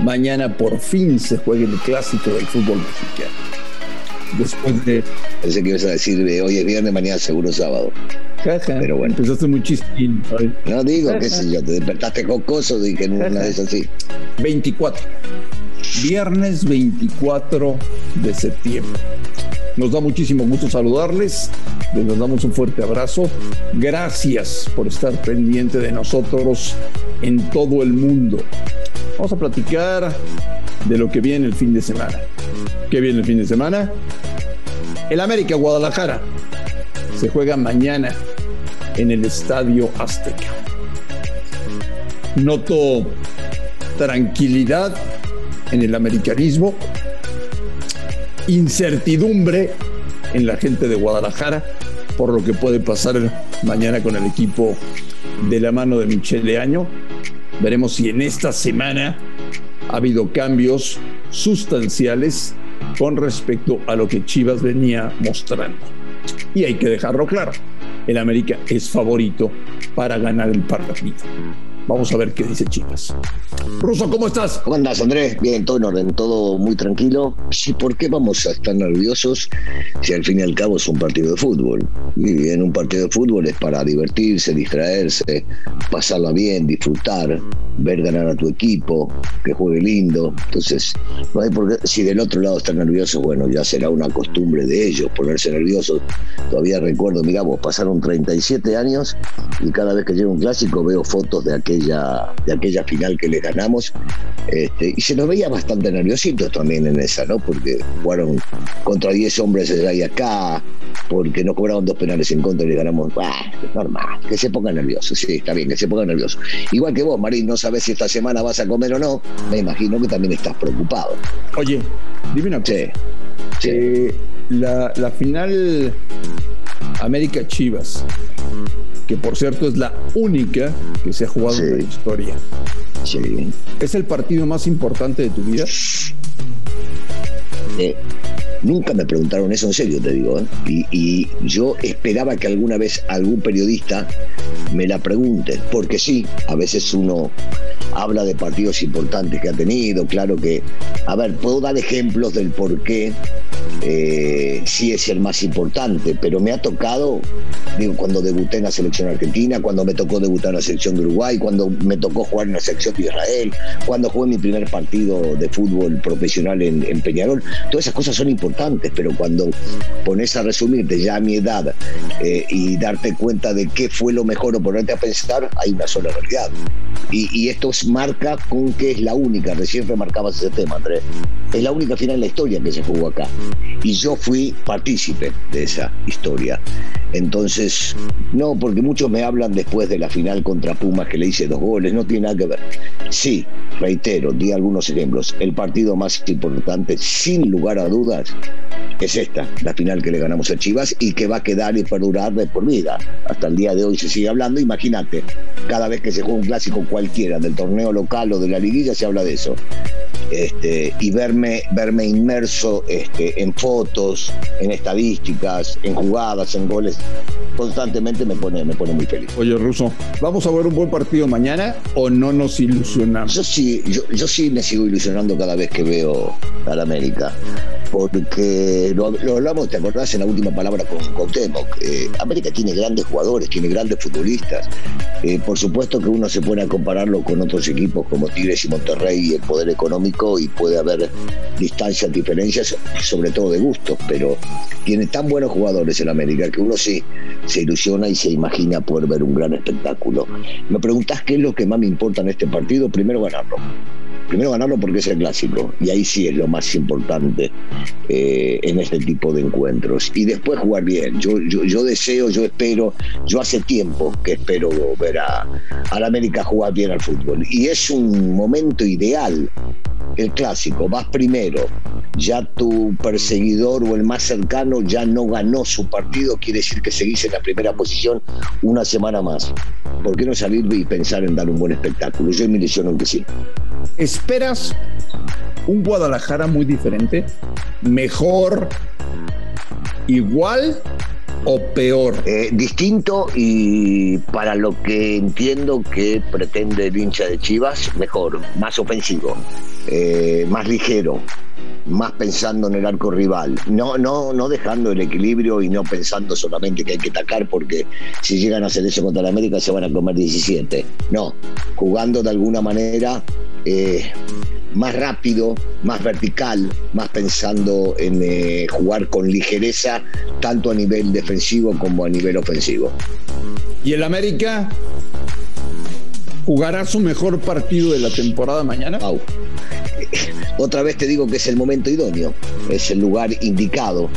mañana por fin se juega el clásico del fútbol mexicano. Después de. Pensé que ibas a decir hoy es viernes, mañana seguro sábado. Pero bueno. Empezaste muy chistín. No digo, qué sé yo, te despertaste cocoso, dije en una vez así. 24. Viernes 24 de septiembre. Nos da muchísimo gusto saludarles. Les damos un fuerte abrazo. Gracias por estar pendiente de nosotros en todo el mundo. Vamos a platicar de lo que viene el fin de semana. ¿Qué viene el fin de semana? El América Guadalajara se juega mañana en el Estadio Azteca. Noto tranquilidad en el americanismo, incertidumbre en la gente de Guadalajara por lo que puede pasar mañana con el equipo de la mano de Michelle Año. Veremos si en esta semana ha habido cambios sustanciales con respecto a lo que Chivas venía mostrando. Y hay que dejarlo claro, el América es favorito para ganar el partido. Vamos a ver qué dice Chivas. Ruso, ¿cómo estás? ¿Cómo andas, Andrés? Bien, todo en orden, todo muy tranquilo. Sí, ¿por qué vamos a estar nerviosos si al fin y al cabo es un partido de fútbol? Y en un partido de fútbol es para divertirse, distraerse, pasarla bien, disfrutar, ver ganar a tu equipo, que juegue lindo. Entonces, no hay por qué, si del otro lado están nerviosos, bueno, ya será una costumbre de ellos ponerse nerviosos. Todavía recuerdo, mira, vos pasaron 37 años y cada vez que llega un clásico veo fotos de aquel de aquella final que le ganamos. Este, y se nos veía bastante nerviositos también en esa, ¿no? Porque jugaron contra 10 hombres allá y acá, porque nos cobraron dos penales en contra y le ganamos. Ah, normal, que se pongan nerviosos, sí, está bien, que se pongan nerviosos. Igual que vos, Marín, no sabes si esta semana vas a comer o no, me imagino que también estás preocupado. Oye, dime una cosa. Eh, la, la final América Chivas que por cierto es la única que se ha jugado en la historia. Sí. ¿Es el partido más importante de tu vida? Eh, nunca me preguntaron eso en serio, te digo. ¿eh? Y, yo esperaba que alguna vez algún periodista me la pregunte, porque sí, a veces uno habla de partidos importantes que ha tenido, claro que, a ver, puedo dar ejemplos del por qué eh, sí es el más importante, pero me ha tocado, digo, cuando debuté en la selección argentina, cuando me tocó debutar en la selección de Uruguay, cuando me tocó jugar en la selección de Israel, cuando jugué mi primer partido de fútbol profesional en, Peñarol, todas esas cosas son importantes, pero cuando pones a resumirte ya a mi edad eh, y darte cuenta de qué fue lo mejor o ponerte a pensar, hay una sola realidad. Y, y esto marca con que es la única, recién remarcabas ese tema, Andrés, es la única final en la historia que se jugó acá y yo fui partícipe de esa historia. Entonces, no, porque muchos me hablan después de la final contra Pumas que le hice dos goles, no tiene nada que ver. Sí, reitero, di algunos ejemplos. El partido más importante, sin lugar a dudas, es esta, la final que le ganamos a Chivas y que va a quedar y perdurar de por vida. Hasta el día de hoy se sigue hablando. Imagínate, cada vez que se juega un clásico cualquiera, del torneo local o de la liguilla, se habla de eso. Este, y verme, verme inmerso este, en fotos, en estadísticas, en jugadas, en goles, constantemente me pone, me pone muy feliz. Oye, Ruso, ¿vamos a ver un buen partido mañana o no nos ilusionamos? Yo sí, yo, yo sí me sigo ilusionando cada vez que veo al América porque lo, hablamos, ¿te acordás en la última palabra con, con eh, América tiene grandes jugadores, tiene grandes futbolistas. Eh, por supuesto que uno se pone a compararlo con otros equipos como Tigres y Monterrey y el poder económico y puede haber distancias, diferencias, sobre todo de gustos, pero tiene tan buenos jugadores en América que uno sí se ilusiona y se imagina poder ver un gran espectáculo. Me preguntás qué es lo que más me importa en este partido, primero ganarlo Primero ganarlo porque es el clásico, y ahí sí es lo más importante eh, en este tipo de encuentros. Y después jugar bien. Yo, yo, deseo, yo espero, yo hace tiempo que espero ver a, a la América jugar bien al fútbol. Y es un momento ideal el clásico, vas primero, ya tu perseguidor o el más cercano ya no ganó su partido, quiere decir que seguís en la primera posición una semana más. ¿Por qué no salir y pensar en dar un buen espectáculo? Yo me ilusiono que sí. ¿Esperas un Guadalajara muy diferente? ¿Mejor? ¿Igual? o peor? Eh, distinto y para lo que entiendo que pretende el hincha de Chivas, mejor, más ofensivo, eh, más ligero, más pensando en el arco rival, no, no, no dejando el equilibrio y no pensando solamente que hay que atacar porque si llegan a hacer eso contra la América se van a comer 17. No, jugando de alguna manera eh, más rápido, más vertical, más pensando en eh, jugar con ligereza, tanto a nivel defensivo como a nivel ofensivo. ¿Y el América jugará su mejor partido de la temporada mañana? Otra vez te digo que es el momento idóneo, es el lugar indicado.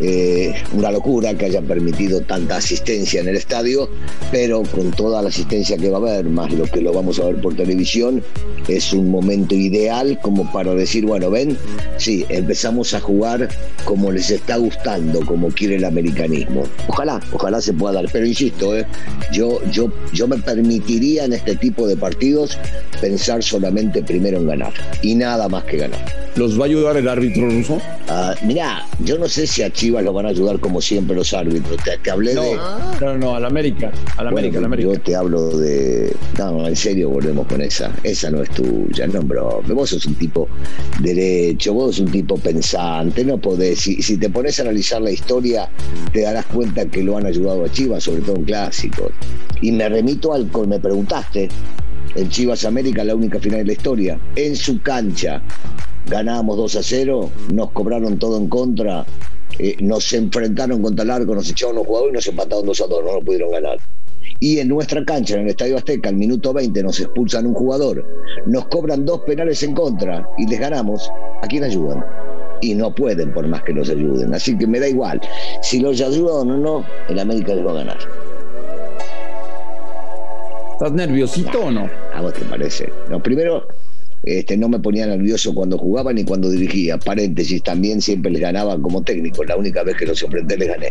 Eh, una locura que haya permitido tanta asistencia en el estadio, pero con toda la asistencia que va a haber, más lo que lo vamos a ver por televisión, es un momento ideal como para decir, bueno, ven, sí, empezamos a jugar como les está gustando, como quiere el americanismo. Ojalá, ojalá se pueda dar, pero insisto, eh, yo, yo, yo me permitiría en este tipo de partidos pensar solamente primero en ganar y nada más que ganar. ¿Los va a ayudar el árbitro ruso? Ah, mira, yo no sé si a Chivas lo van a ayudar como siempre los árbitros. Te, hablé de. No, no, al América. Al América, América. Yo te hablo de. No, en serio, volvemos con esa. Esa no es tuya, no, bro. Vos sos un tipo derecho, vos sos un tipo pensante. No podés. Si, si te pones a analizar la historia, te darás cuenta que lo han ayudado a Chivas, sobre todo en clásicos. Y me remito al me preguntaste. El Chivas América, la única final de la historia. En su cancha ganábamos 2 a 0, nos cobraron todo en contra, eh, nos enfrentaron contra el arco, nos echaron los jugadores y nos empataron 2 a 2, no lo pudieron ganar. Y en nuestra cancha, en el Estadio Azteca, al minuto 20 nos expulsan un jugador, nos cobran dos penales en contra y les ganamos, ¿a quién ayudan? Y no pueden por más que los ayuden. Así que me da igual. Si los ayudan o no, el América les va a ganar. ¿Estás nerviosito o no? ¿A vos te parece? No, primero, este, no me ponía nervioso cuando jugaba ni cuando dirigía. Paréntesis, también siempre les ganaba como técnico. La única vez que los enfrenté les gané.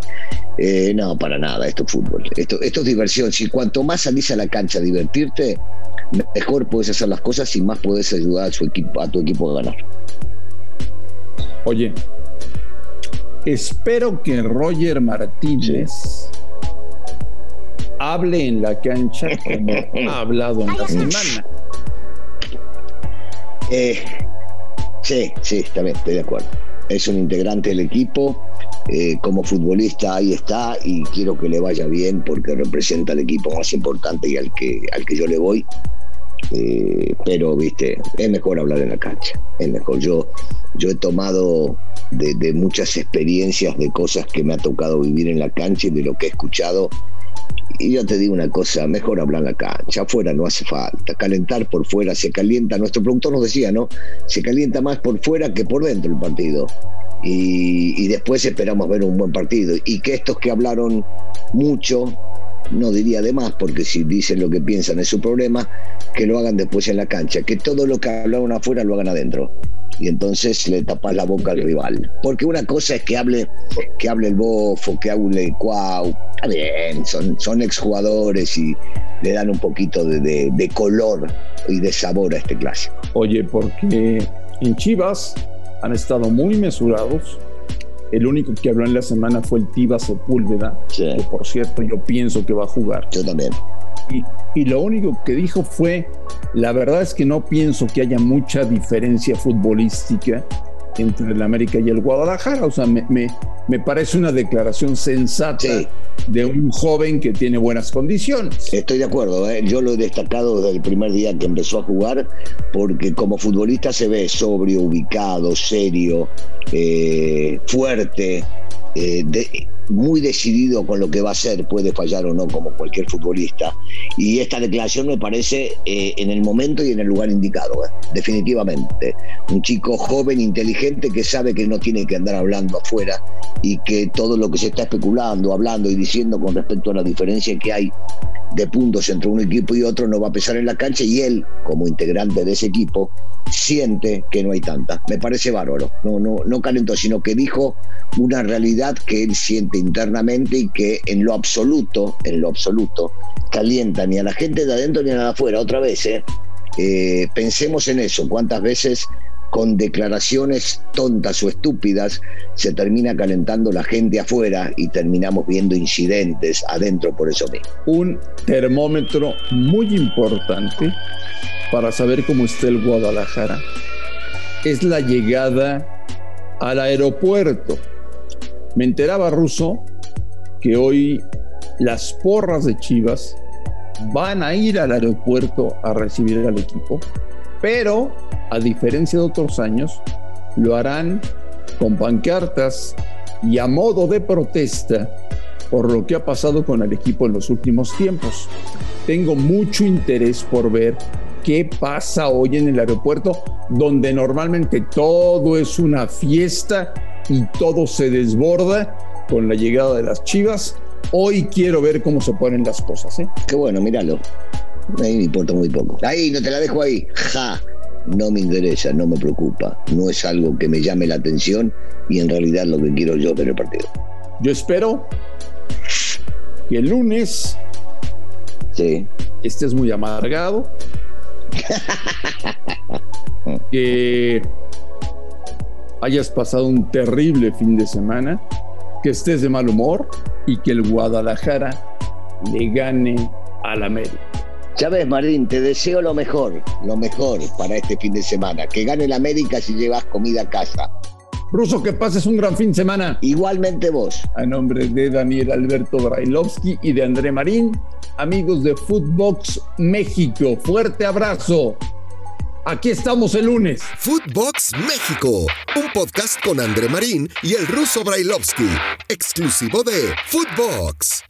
Eh, no, para nada, esto es fútbol. Esto, esto es diversión. Si cuanto más salís a la cancha a divertirte, mejor puedes hacer las cosas y más puedes ayudar a, su equipo, a tu equipo a ganar. Oye, espero que Roger Martínez hable en la cancha como ha hablado en la semana. Eh, sí, sí, también estoy de acuerdo. Es un integrante del equipo. Eh, como futbolista ahí está y quiero que le vaya bien porque representa al equipo más importante y al que, al que yo le voy. Eh, pero, viste, es mejor hablar en la cancha. Es mejor. Yo, yo he tomado de, de muchas experiencias, de cosas que me ha tocado vivir en la cancha y de lo que he escuchado y yo te digo una cosa, mejor hablar la cancha, afuera no hace falta, calentar por fuera se calienta, nuestro productor nos decía, ¿no? Se calienta más por fuera que por dentro el partido. Y, y después esperamos ver un buen partido. Y que estos que hablaron mucho, no diría de más, porque si dicen lo que piensan es su problema, que lo hagan después en la cancha, que todo lo que hablaron afuera lo hagan adentro y entonces le tapas la boca al rival. Porque una cosa es que hable, que hable el bofo, que hable Cuau, está bien, son, son exjugadores y le dan un poquito de, de, color y de sabor a este clásico. Oye, porque en Chivas han estado muy mesurados. El único que habló en la semana fue el Tiva Sepúlveda, que por cierto yo pienso que va a jugar. Yo también. Y, lo único que dijo fue, la verdad es que no pienso que haya mucha diferencia futbolística entre el América y el Guadalajara. O sea, me, me, parece una declaración sensata de un joven que tiene buenas condiciones. Estoy de acuerdo, ¿eh? yo lo he destacado desde el primer día que empezó a jugar, porque como futbolista se ve sobrio, ubicado, serio, eh, fuerte. Eh, muy decidido con lo que va a hacer, puede fallar o no como cualquier futbolista. Y esta declaración me parece eh, en el momento y en el lugar indicado, eh, definitivamente. Un chico joven, inteligente, que sabe que no tiene que andar hablando afuera y que todo lo que se está especulando, hablando y diciendo con respecto a la diferencia que hay de puntos entre un equipo y otro no va a pesar en la cancha y él, como integrante de ese equipo, siente que no hay tanta. Me parece bárbaro. No, no, no calentó, sino que dijo una realidad que él siente internamente y que en lo absoluto, en lo absoluto, calienta ni a la gente de adentro ni a la de afuera. Otra vez, ¿eh? Eh, pensemos en eso. ¿Cuántas veces con declaraciones tontas o estúpidas se termina calentando la gente afuera y terminamos viendo incidentes adentro por eso mismo. Un termómetro muy importante para saber cómo está el Guadalajara es la llegada al aeropuerto. Me enteraba Ruso que hoy las porras de Chivas van a ir al aeropuerto a recibir al equipo, pero a diferencia de otros años, lo harán con pancartas y a modo de protesta por lo que ha pasado con el equipo en los últimos tiempos. Tengo mucho interés por ver qué pasa hoy en el aeropuerto, donde normalmente todo es una fiesta y todo se desborda con la llegada de las chivas. Hoy quiero ver cómo se ponen las cosas. ¿eh? Qué bueno, míralo. Ahí me importa muy poco. Ahí, no te la dejo ahí. Ja no me interesa, no me preocupa, no es algo que me llame la atención y en realidad lo que quiero yo ver el partido. Yo espero que el lunes sí. estés muy amargado, que hayas pasado un terrible fin de semana, que estés de mal humor y que el Guadalajara le gane al América. Chávez Marín, te deseo lo mejor, lo mejor para este fin de semana. Que gane el América si llevas comida a casa. Ruso, que pases un gran fin de semana. Igualmente vos. A nombre de Daniel Alberto Brailovsky y de André Marín, amigos de Footbox México, fuerte abrazo. Aquí estamos el lunes. Footbox México, un podcast con André Marín y el ruso Brailovsky, exclusivo de Footbox.